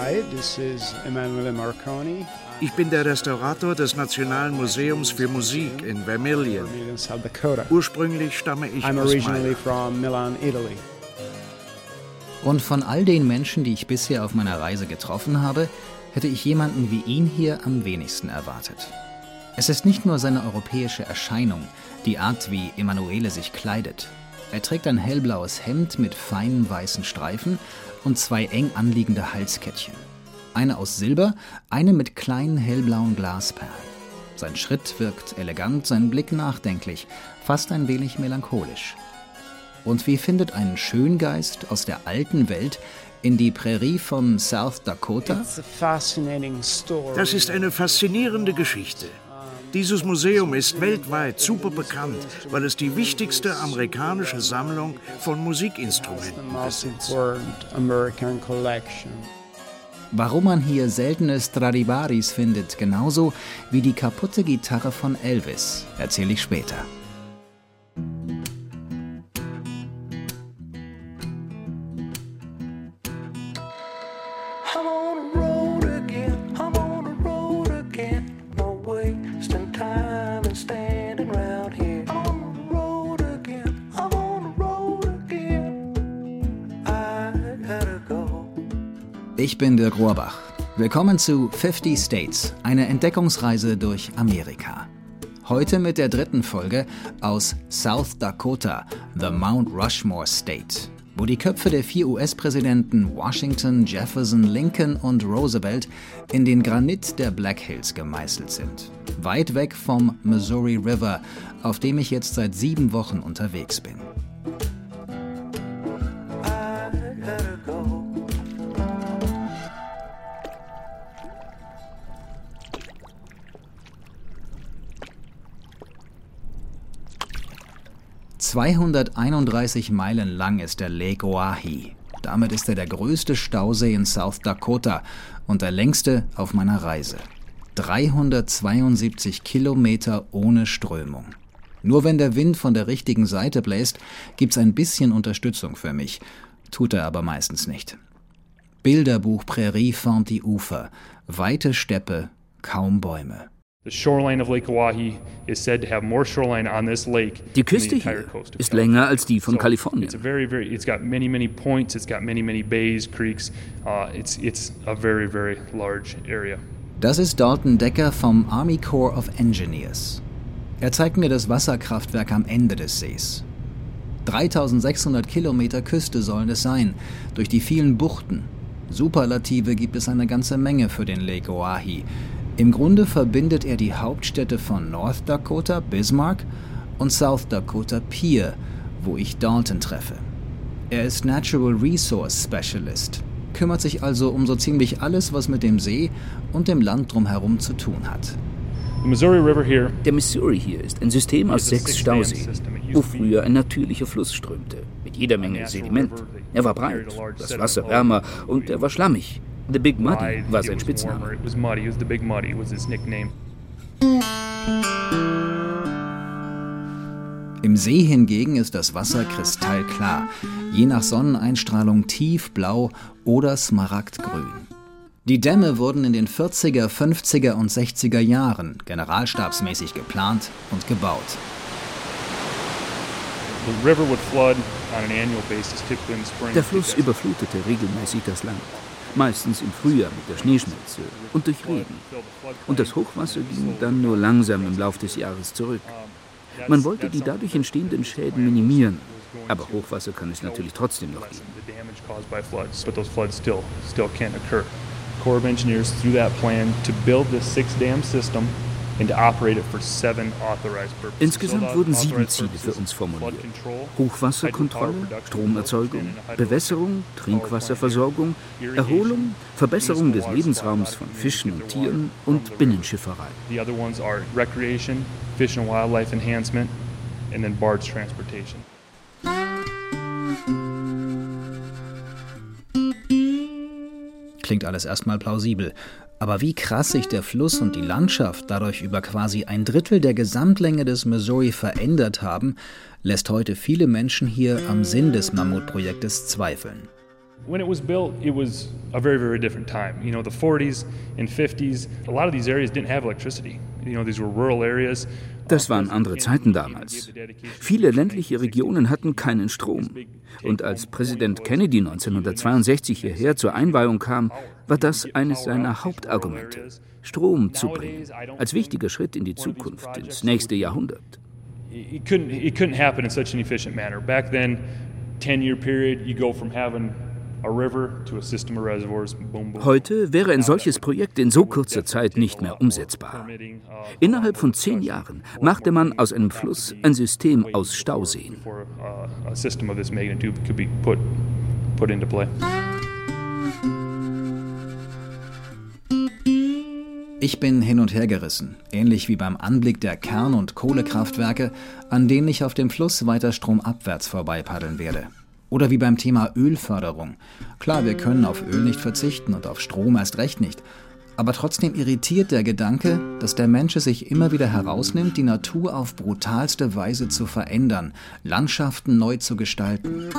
Hi, this is Emanuele Marconi. Ich bin der Restaurator des Nationalen Museums für Musik in Vermilion. Ursprünglich stamme ich I'm aus originally Mailand. from Milan, Italy. Und von all den Menschen, die ich bisher auf meiner Reise getroffen habe, hätte ich jemanden wie ihn hier am wenigsten erwartet. Es ist nicht nur seine europäische Erscheinung, die Art, wie Emanuele sich kleidet. Er trägt ein hellblaues Hemd mit feinen weißen Streifen und zwei eng anliegende Halskettchen. Eine aus Silber, eine mit kleinen hellblauen Glasperlen. Sein Schritt wirkt elegant, sein Blick nachdenklich, fast ein wenig melancholisch. Und wie findet ein Schöngeist aus der alten Welt in die Prärie von South Dakota? Das ist eine faszinierende Geschichte. Dieses Museum ist weltweit super bekannt, weil es die wichtigste amerikanische Sammlung von Musikinstrumenten besitzt. Warum man hier seltene Stradivaris findet, genauso wie die kaputte Gitarre von Elvis, erzähle ich später. Ich bin Dirk Rohrbach. Willkommen zu 50 States, eine Entdeckungsreise durch Amerika. Heute mit der dritten Folge aus South Dakota, the Mount Rushmore State, wo die Köpfe der vier US-Präsidenten Washington, Jefferson, Lincoln und Roosevelt in den Granit der Black Hills gemeißelt sind. Weit weg vom Missouri River, auf dem ich jetzt seit sieben Wochen unterwegs bin. ...231 Meilen lang ist der Lake Oahe. Damit ist er der größte Stausee in South Dakota und der längste auf meiner Reise. 372 Kilometer ohne Strömung. Nur wenn der Wind von der richtigen Seite bläst, gibt's ein bisschen Unterstützung für mich. Tut er aber meistens nicht. Bilderbuch Prärie formt die Ufer. Weite Steppe, kaum Bäume. The shoreline of Lake Oahe is said to have more shoreline on this lake Die than the Küste entire hier coast of ist California. länger als die von Kalifornien. It's a very, very. It's got many, many points. It's got many, many bays, creeks. It's it's a very, very large area. Das ist Dalton Decker vom Army Corps of Engineers. Er zeigt mir das Wasserkraftwerk am Ende des Sees. 3600 Kilometer Küste sollen es sein, durch die vielen Buchten. Superlative gibt es eine ganze Menge für den Lake Oahe. Im Grunde verbindet er die Hauptstädte von North Dakota, Bismarck, und South Dakota, Pierre, wo ich Dalton treffe. Er ist Natural Resource Specialist, kümmert sich also um so ziemlich alles, was mit dem See und dem Land drumherum zu tun hat. Der Missouri hier ist ein System aus sechs Stauseen, wo früher ein natürlicher Fluss strömte, mit jeder Menge Sediment. Er war breit, das Wasser wärmer und er war schlammig. The Big Muddy war it sein was Spitzname. Im See hingegen ist das Wasser kristallklar, je nach Sonneneinstrahlung tiefblau oder smaragdgrün. Die Dämme wurden in den 40er, 50er und 60er Jahren generalstabsmäßig geplant und gebaut. Der Fluss überflutete regelmäßig das Land, meistens im Frühjahr mit der Schneeschmelze und durch Regen. Und das Hochwasser ging dann nur langsam im Lauf des Jahres zurück. Man wollte die dadurch entstehenden Schäden minimieren, aber Hochwasser kann es natürlich trotzdem noch geben. Corps of Engineers through that plan to build this six dam system and to operate it for seven authorized purposes. Insgesamt wurden those sieben Ziele für uns formuliert. flood control, Hochwasserkontrolle, Stromerzeugung, Bewässerung, Trinkwasserversorgung, Erholung, Verbesserung des Lebensraums von Fischen und Tieren und Binnenschifferei. The other ones are recreation, fish and wildlife enhancement, and then barge transportation. Klingt alles erstmal plausibel. Aber wie krass sich der Fluss und die Landschaft dadurch über quasi ein Drittel der Gesamtlänge des Missouri verändert haben, lässt heute viele Menschen hier am Sinn des Mammutprojektes zweifeln. when it was built, it was a very, very different time. You know, the 40s and 50s, a lot of these areas didn't have electricity. You know, these were rural areas. Das waren andere Zeiten damals. Viele ländliche Regionen hatten keinen Strom. Und als Präsident Kennedy 1962 hierher zur Einweihung kam, war das eines seiner Hauptargumente, Strom zu bringen, als wichtiger Schritt in die Zukunft, ins nächste Jahrhundert. It couldn't, it couldn't happen in such an efficient manner. Back then, 10-year period, you go from having Heute wäre ein solches Projekt in so kurzer Zeit nicht mehr umsetzbar. Innerhalb von zehn Jahren machte man aus einem Fluss ein System aus Stauseen. Ich bin hin und her gerissen, ähnlich wie beim Anblick der Kern- und Kohlekraftwerke, an denen ich auf dem Fluss weiter stromabwärts vorbei paddeln werde. Oder wie beim Thema Ölförderung. Klar, wir können auf Öl nicht verzichten und auf Strom erst recht nicht. Aber trotzdem irritiert der Gedanke, dass der Mensch es sich immer wieder herausnimmt, die Natur auf brutalste Weise zu verändern, Landschaften neu zu gestalten.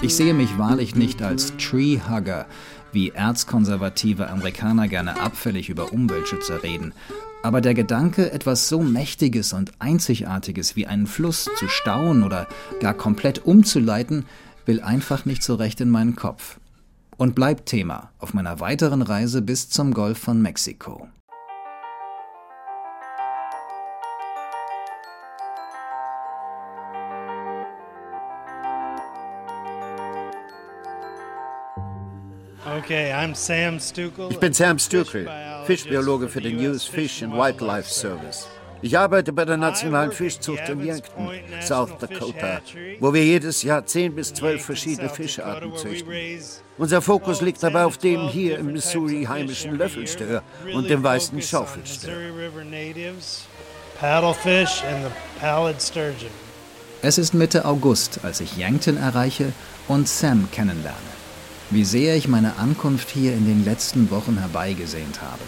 Ich sehe mich wahrlich nicht als Treehugger, wie erzkonservative Amerikaner gerne abfällig über Umweltschützer reden. Aber der Gedanke, etwas so Mächtiges und Einzigartiges wie einen Fluss zu stauen oder gar komplett umzuleiten, will einfach nicht so recht in meinen Kopf und bleibt Thema auf meiner weiteren Reise bis zum Golf von Mexiko. Ich bin Sam Stukel, Fischbiologe für den US Fish and Wildlife Service. Ich arbeite bei der Nationalen Fischzucht in Yankton, South Dakota, wo wir jedes Jahr 10 bis 12 verschiedene Fischarten züchten. Unser Fokus liegt dabei auf dem hier im Missouri heimischen Löffelstör und dem weißen Schaufelstör. Es ist Mitte August, als ich Yankton erreiche und Sam kennenlerne. Wie sehr ich meine Ankunft hier in den letzten Wochen herbeigesehnt habe.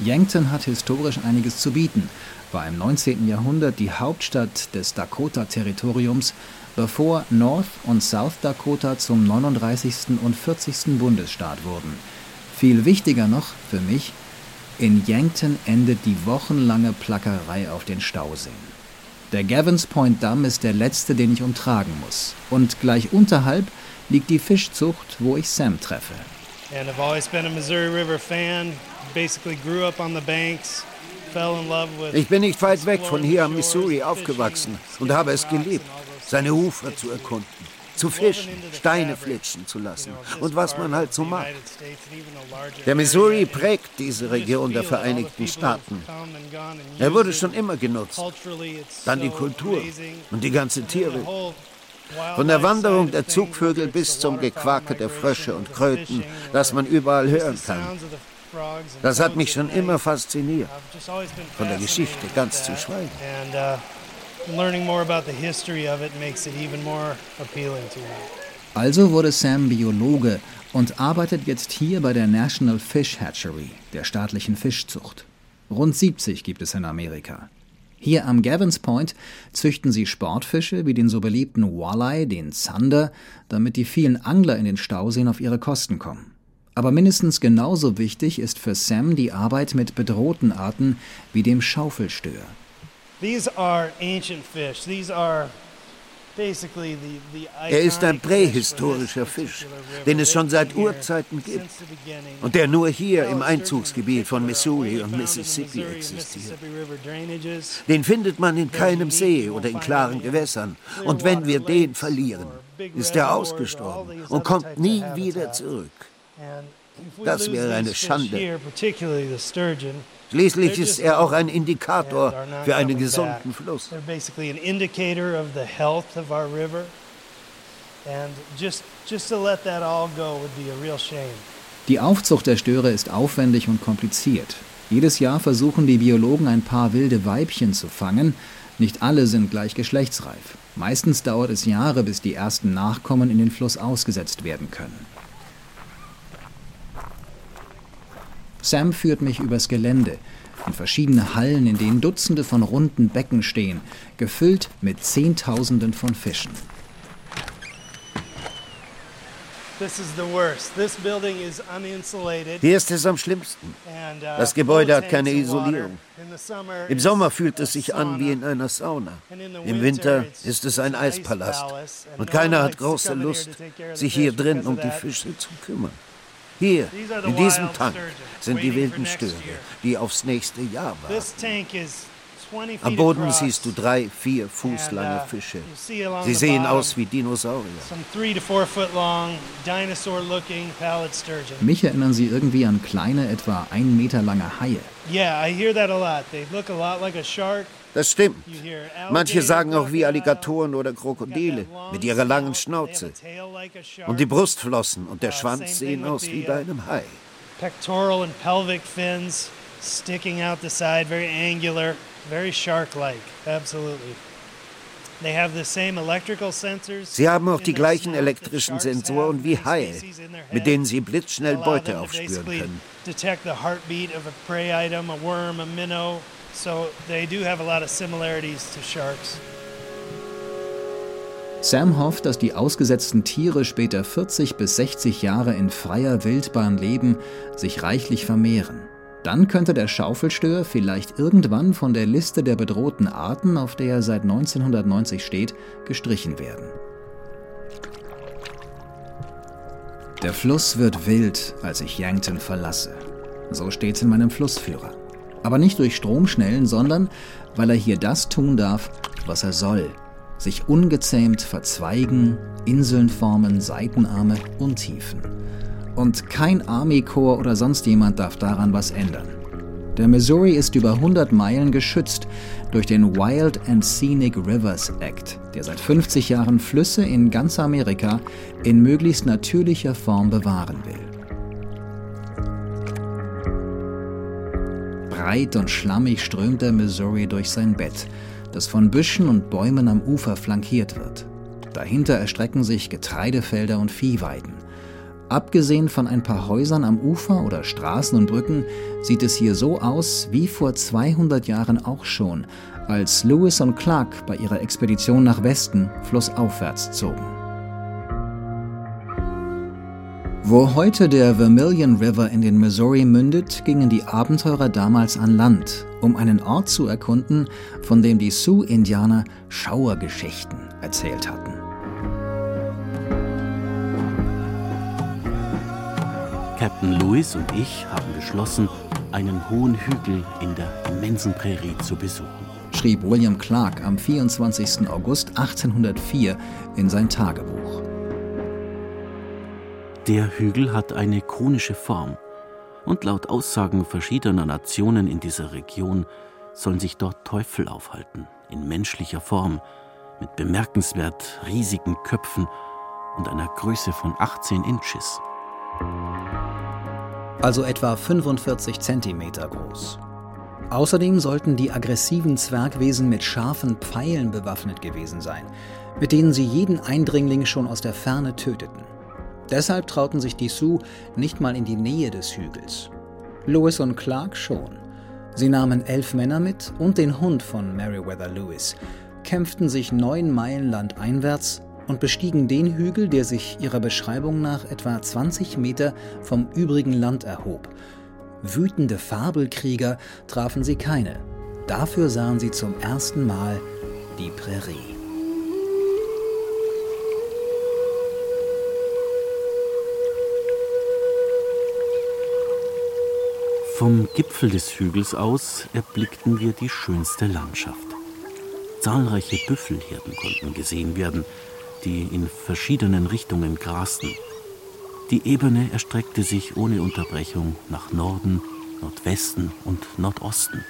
Yankton hat historisch einiges zu bieten, war im 19. Jahrhundert die Hauptstadt des Dakota-Territoriums, bevor North und South Dakota zum 39. und 40. Bundesstaat wurden. Viel wichtiger noch für mich, in Yankton endet die wochenlange Plackerei auf den Stauseen. Der Gavins Point Damm ist der letzte, den ich umtragen muss. Und gleich unterhalb liegt die Fischzucht, wo ich Sam treffe. And I've always been a Missouri River fan. Ich bin nicht weit weg von hier am Missouri aufgewachsen und habe es geliebt, seine Ufer zu erkunden, zu fischen, Steine flitschen zu lassen und was man halt so macht. Der Missouri prägt diese Region der Vereinigten Staaten. Er wurde schon immer genutzt. Dann die Kultur und die ganze Tiere. Von der Wanderung der Zugvögel bis zum Gequake der Frösche und Kröten, das man überall hören kann. Das hat mich schon immer fasziniert. Von der Geschichte ganz zu schweigen. Also wurde Sam Biologe und arbeitet jetzt hier bei der National Fish Hatchery, der staatlichen Fischzucht. Rund 70 gibt es in Amerika. Hier am Gavins Point züchten sie Sportfische wie den so beliebten Walleye, den Zander, damit die vielen Angler in den Stauseen auf ihre Kosten kommen. Aber mindestens genauso wichtig ist für Sam die Arbeit mit bedrohten Arten wie dem Schaufelstör. Er ist ein prähistorischer Fisch, den es schon seit Urzeiten gibt und der nur hier im Einzugsgebiet von Missouri und Mississippi existiert. Den findet man in keinem See oder in klaren Gewässern. Und wenn wir den verlieren, ist er ausgestorben und kommt nie wieder zurück. Das wäre eine Schande. Schließlich ist er auch ein Indikator für einen gesunden Fluss. Die Aufzucht der Störe ist aufwendig und kompliziert. Jedes Jahr versuchen die Biologen ein paar wilde Weibchen zu fangen. Nicht alle sind gleich geschlechtsreif. Meistens dauert es Jahre, bis die ersten Nachkommen in den Fluss ausgesetzt werden können. Sam führt mich übers Gelände, in verschiedene Hallen, in denen Dutzende von runden Becken stehen, gefüllt mit Zehntausenden von Fischen. Hier ist es am schlimmsten. uh, Das Gebäude hat keine Isolierung. Im Sommer fühlt es sich an wie in einer Sauna. Im Winter ist es ein Eispalast. Und keiner hat große Lust, sich hier drin um die Fische zu kümmern. Hier, in diesem Tank, sind die wilden Störe, die aufs nächste Jahr warten. Am Boden siehst du drei, vier Fuß lange Fische. Sie sehen aus wie Dinosaurier. Some three to four foot long, dinosaur looking pallid sturgeon. Mich erinnern sie irgendwie an kleine, etwa ein Meter lange Haie. Yeah, I hear that a lot. They look a lot like a shark. Das stimmt. Manche sagen auch wie Alligatoren oder Krokodile mit ihrer langen Schnauze. Und die Brustflossen und der Schwanz sehen aus wie bei einem Hai. Pectoral and pelvic fins sticking out the side, very angular, very shark-like. Absolutely. They have the same electrical sensors. Sie haben auch die gleichen elektrischen Sensoren have, wie Haie, mit denen sie blitzschnell Beute aufspüren können. Detect the heartbeat of a prey item, a worm, a minnow. So they do have a lot of similarities to sharks. Sam hofft, dass die ausgesetzten Tiere später 40 bis 60 Jahre in freier Wildbahn leben, sich reichlich vermehren. Dann könnte der Schaufelstör vielleicht irgendwann von der Liste der bedrohten Arten, auf der er seit 1990 steht, gestrichen werden. Der Fluss wird wild, als ich Yankton verlasse. So steht's in meinem Flussführer. Aber nicht durch Stromschnellen, sondern weil er hier das tun darf, was er soll. Sich ungezähmt verzweigen, Inseln formen, Seitenarme, Untiefen. Und kein Army Corps oder sonst jemand darf daran was ändern. Der Missouri ist über 100 Meilen geschützt durch den Wild and Scenic Rivers Act, der seit 50 Jahren Flüsse in ganz Amerika in möglichst natürlicher Form bewahren will. Breit und schlammig strömt der Missouri durch sein Bett, das von Büschen und Bäumen am Ufer flankiert wird. Dahinter erstrecken sich Getreidefelder und Viehweiden. Abgesehen von ein paar Häusern am Ufer oder Straßen und Brücken sieht es hier so aus wie vor 200 Jahren auch schon, als Lewis und Clark bei ihrer Expedition nach Westen flussaufwärts zogen. Wo heute der Vermilion River in den Missouri mündet, gingen die Abenteurer damals an Land, um einen Ort zu erkunden, von dem die Sioux-Indianer Schauergeschichten erzählt hatten. Captain Lewis und ich haben beschlossen, einen hohen Hügel in der immensen Prärie zu besuchen. schrieb William Clark am 24. August 1804 in sein Tagebuch. Der Hügel hat eine konische Form und laut Aussagen verschiedener Nationen in dieser Region sollen sich dort Teufel aufhalten, in menschlicher Form, mit bemerkenswert riesigen Köpfen und einer Größe von 18 Inches. Also etwa 45 Zentimeter groß. Außerdem sollten die aggressiven Zwergwesen mit scharfen Pfeilen bewaffnet gewesen sein, mit denen sie jeden Eindringling schon aus der Ferne töteten. Deshalb trauten sich die Sioux nicht mal in die Nähe des Hügels. Lewis und Clark schon. Sie nahmen elf Männer mit und den Hund von Meriwether Lewis, kämpften sich neun Meilen landeinwärts und bestiegen den Hügel, der sich ihrer Beschreibung nach etwa 20 Meter vom übrigen Land erhob. Wütende Fabelkrieger trafen sie keine. Dafür sahen sie zum ersten Mal die Prärie. Vom Gipfel des Hügels aus erblickten wir die schönste Landschaft. Zahlreiche Büffelherden konnten gesehen werden, die in verschiedenen Richtungen grasten. Die Ebene erstreckte sich ohne Unterbrechung nach Norden, Nordwesten und Nordosten,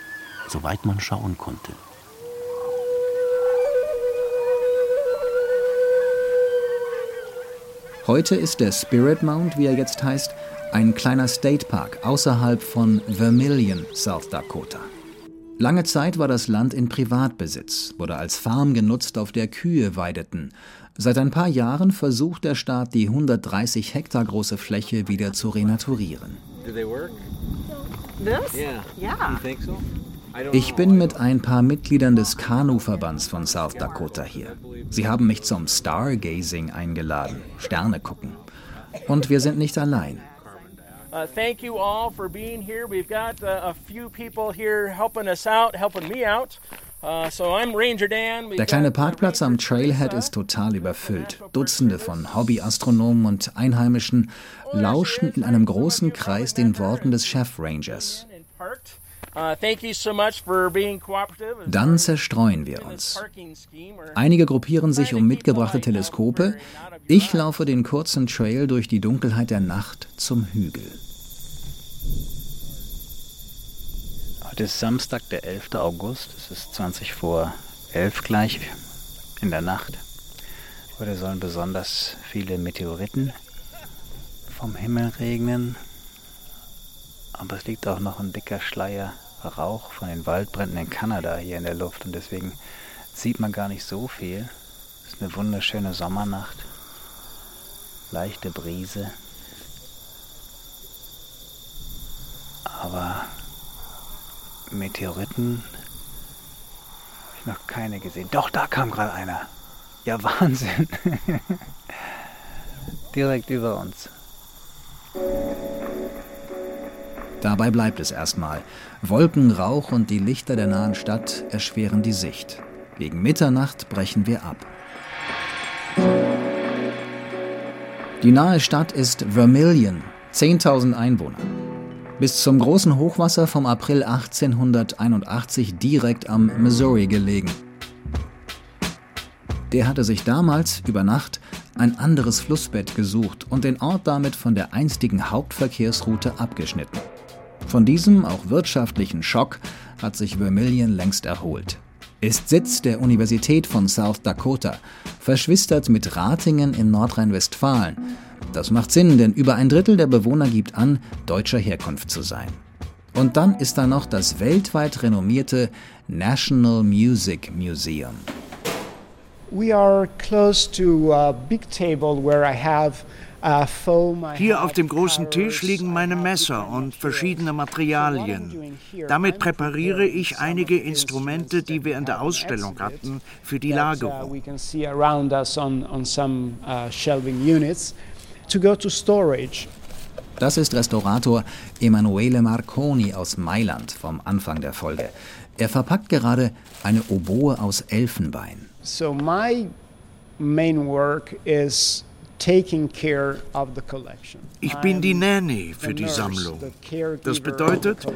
soweit man schauen konnte. Heute ist der Spirit Mount, wie er jetzt heißt, ein kleiner State Park außerhalb von Vermilion, South Dakota. Lange Zeit war das Land in Privatbesitz, wurde als Farm genutzt, auf der Kühe weideten. Seit ein paar Jahren versucht der Staat, die 130 Hektar große Fläche wieder zu renaturieren. Ich bin mit ein paar Mitgliedern des Kanu-Verbands von South Dakota hier. Sie haben mich zum Stargazing eingeladen, Sterne gucken. Und wir sind nicht allein. Uh, thank you all for being here. We've got uh, a few people here helping us out, helping me out. Uh. Der kleine Parkplatz am Trailhead ist total überfüllt. Dutzende von Hobbyastronomen und Einheimischen lauschen in einem großen Kreis den Worten des Chef-Rangers. Dann zerstreuen wir uns. Einige gruppieren sich um mitgebrachte Teleskope. Ich laufe den kurzen Trail durch die Dunkelheit der Nacht zum Hügel. Heute ist Samstag, der 11. August. Es ist 20 vor 11 gleich in der Nacht. Heute sollen besonders viele Meteoriten vom Himmel regnen. Aber es liegt auch noch ein dicker Schleier Rauch von den Waldbränden in Kanada hier in der Luft und deswegen sieht man gar nicht so viel. Es ist eine wunderschöne Sommernacht. Leichte Brise. Aber Meteoriten habe ich noch keine gesehen. Doch, da kam gerade einer. Ja, Wahnsinn. Direkt über uns. Dabei bleibt es erstmal. Wolken, Rauch und die Lichter der nahen Stadt erschweren die Sicht. Gegen Mitternacht brechen wir ab. Die nahe Stadt ist Vermilion, 10.000 Einwohner. Bis zum großen Hochwasser vom April 1881 direkt am Missouri gelegen. Der hatte sich damals über Nacht ein anderes Flussbett gesucht und den Ort damit von der einstigen Hauptverkehrsroute abgeschnitten. Von diesem auch wirtschaftlichen Schock hat sich Vermilion längst erholt. Ist Sitz der Universität von South Dakota, verschwistert mit Ratingen in Nordrhein-Westfalen. Das macht Sinn, denn über ein Drittel der Bewohner gibt an, deutscher Herkunft zu sein. Und dann ist da noch das weltweit renommierte National Music Museum. We are close to a big table where I have hier auf dem großen Tisch liegen meine Messer und verschiedene Materialien. Damit präpariere ich einige Instrumente, die wir in der Ausstellung hatten, für die Lagerung. Das ist Restaurator Emanuele Marconi aus Mailand vom Anfang der Folge. Er verpackt gerade eine Oboe aus Elfenbein. So my main work is ich bin die Nanny für die Sammlung. Das bedeutet,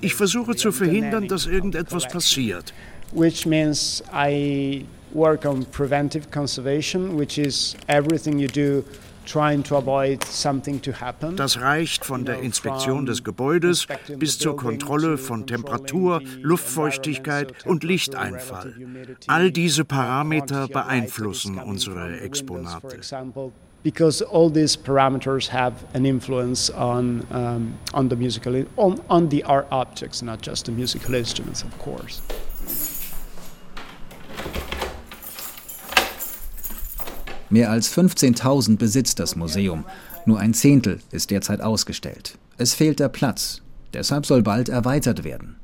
ich versuche zu verhindern, dass irgendetwas passiert. Which means I work on preventive conservation, which is everything you do das reicht von der Inspektion des Gebäudes bis zur Kontrolle von Temperatur, Luftfeuchtigkeit und Lichteinfall. All diese Parameter beeinflussen unsere Exponate because all these parameters have an influence on, um, on the musical, on, on the art objects, not just the musical instruments, of course. Mehr als 15.000 besitzt das Museum. Nur ein Zehntel ist derzeit ausgestellt. Es fehlt der Platz. Deshalb soll bald erweitert werden.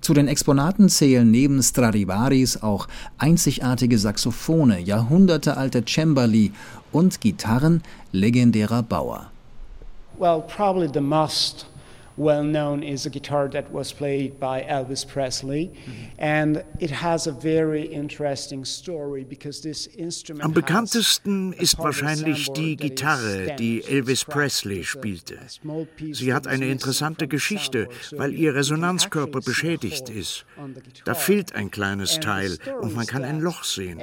Zu den Exponaten zählen neben Stradivaris auch einzigartige Saxophone, jahrhundertealte Cembali und Gitarren legendärer Bauer. Well, probably the most well known is a guitar that was played by Elvis Presley and it has a very interesting story because this instrument Am bekanntesten ist wahrscheinlich die Gitarre, die Elvis Presley spielte. Sie hat eine interessante Geschichte, weil ihr Resonanzkörper beschädigt ist. Da fehlt ein kleines Teil und man kann ein Loch sehen.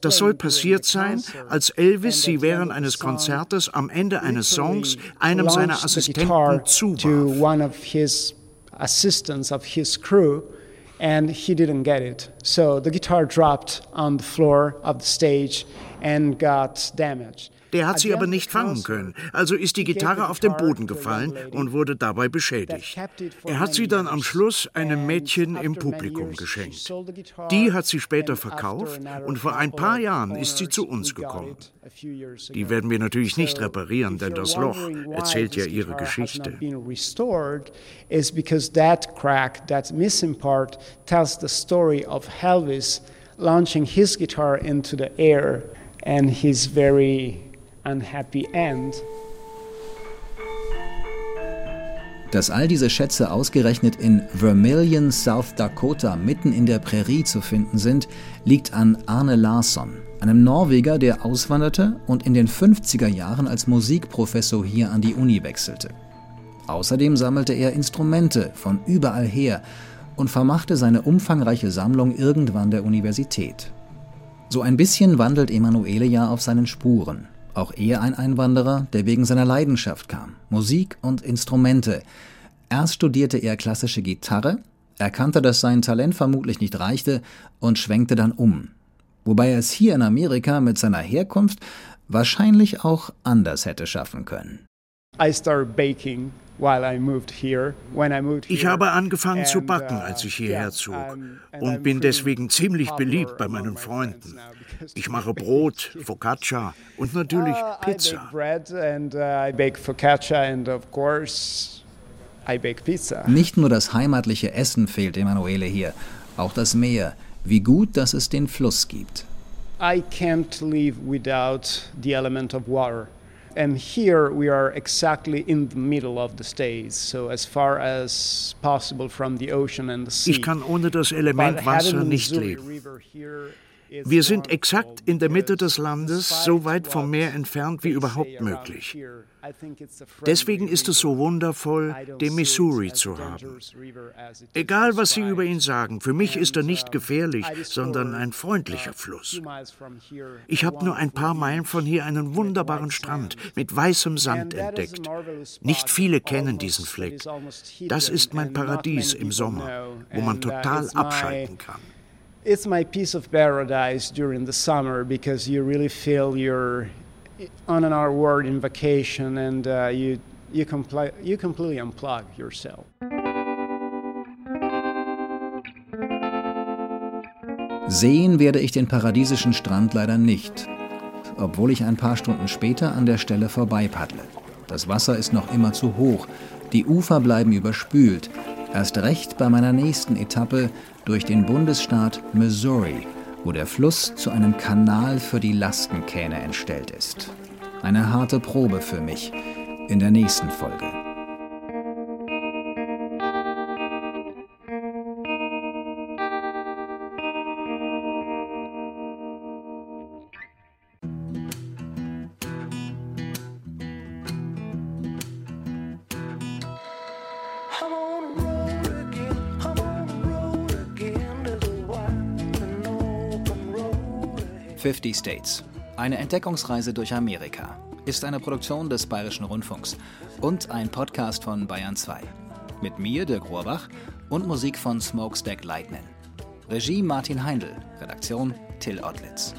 Das soll passiert sein, als Elvis sie während eines Konzertes am Ende eines Songs einem seiner Assistenten zuwarf. One of his assistants of his crew and he didn't get it. So the guitar dropped on the floor of the stage and got damaged. Der hat sie aber nicht fangen können, also ist die Gitarre auf den Boden gefallen und wurde dabei beschädigt. Er hat sie dann am Schluss einem Mädchen im Publikum geschenkt. Die hat sie später verkauft und vor ein paar Jahren ist sie zu uns gekommen. Die werden wir natürlich nicht reparieren, denn das Loch erzählt ja ihre Geschichte. is because that crack, that missing part, tells the story of Elvis launching his guitar into the air and his very unhappy end Dass all diese Schätze ausgerechnet in Vermilion, South Dakota, mitten in der Prärie zu finden sind, liegt an Arne Larsson, einem Norweger, der auswanderte und in den 50er Jahren als Musikprofessor hier an die Uni wechselte. Außerdem sammelte er Instrumente von überall her und vermachte seine umfangreiche Sammlung irgendwann der Universität. So ein bisschen wandelt Emanuele ja auf seinen Spuren. Auch er ein Einwanderer, der wegen seiner Leidenschaft kam, Musik und Instrumente. Erst studierte er klassische Gitarre, erkannte, dass sein Talent vermutlich nicht reichte und schwenkte dann um. Wobei er es hier in Amerika mit seiner Herkunft wahrscheinlich auch anders hätte schaffen können. I started baking ich habe angefangen zu backen, als ich hierher zog und bin deswegen ziemlich beliebt bei meinen Freunden. Ich mache Brot, Focaccia und natürlich uh, Pizza. Uh, Nicht nur das heimatliche Essen fehlt Emanuele hier, auch das Meer. Wie gut, dass es den Fluss gibt. I can't live without the element of water. And here we are exactly in the middle of the states, so as far as possible from the ocean and the sea. Ich kann ohne das Element Wasser nicht leben. Wir sind exakt in der Mitte des Landes, so weit vom Meer entfernt wie überhaupt möglich. Deswegen ist es so wundervoll, den Missouri zu haben. Egal, was Sie über ihn sagen, für mich ist er nicht gefährlich, sondern ein freundlicher Fluss. Ich habe nur ein paar Meilen von hier einen wunderbaren Strand mit weißem Sand entdeckt. Nicht viele kennen diesen Fleck. Das ist mein Paradies im Sommer, wo man total abschalten kann it's my piece of paradise during the summer because you really feel you're on our world in vacation and uh, you, you, compli- you completely unplug yourself. Sehen werde ich den paradiesischen Strand leider nicht, obwohl ich ein paar Stunden später an der Stelle vorbei paddle. Das Wasser ist noch immer zu hoch, die Ufer bleiben überspült, erst recht bei meiner nächsten Etappe durch den Bundesstaat Missouri, wo der Fluss zu einem Kanal für die Lastenkähne entstellt ist. Eine harte Probe für mich in der nächsten Folge. 50 States. Eine Entdeckungsreise durch Amerika ist eine Produktion des Bayerischen Rundfunks und ein Podcast von Bayern 2. Mit mir, Dirk Rohrbach, und Musik von Smokestack Lightning. Regie Martin Heindl, Redaktion Till Ottlitz.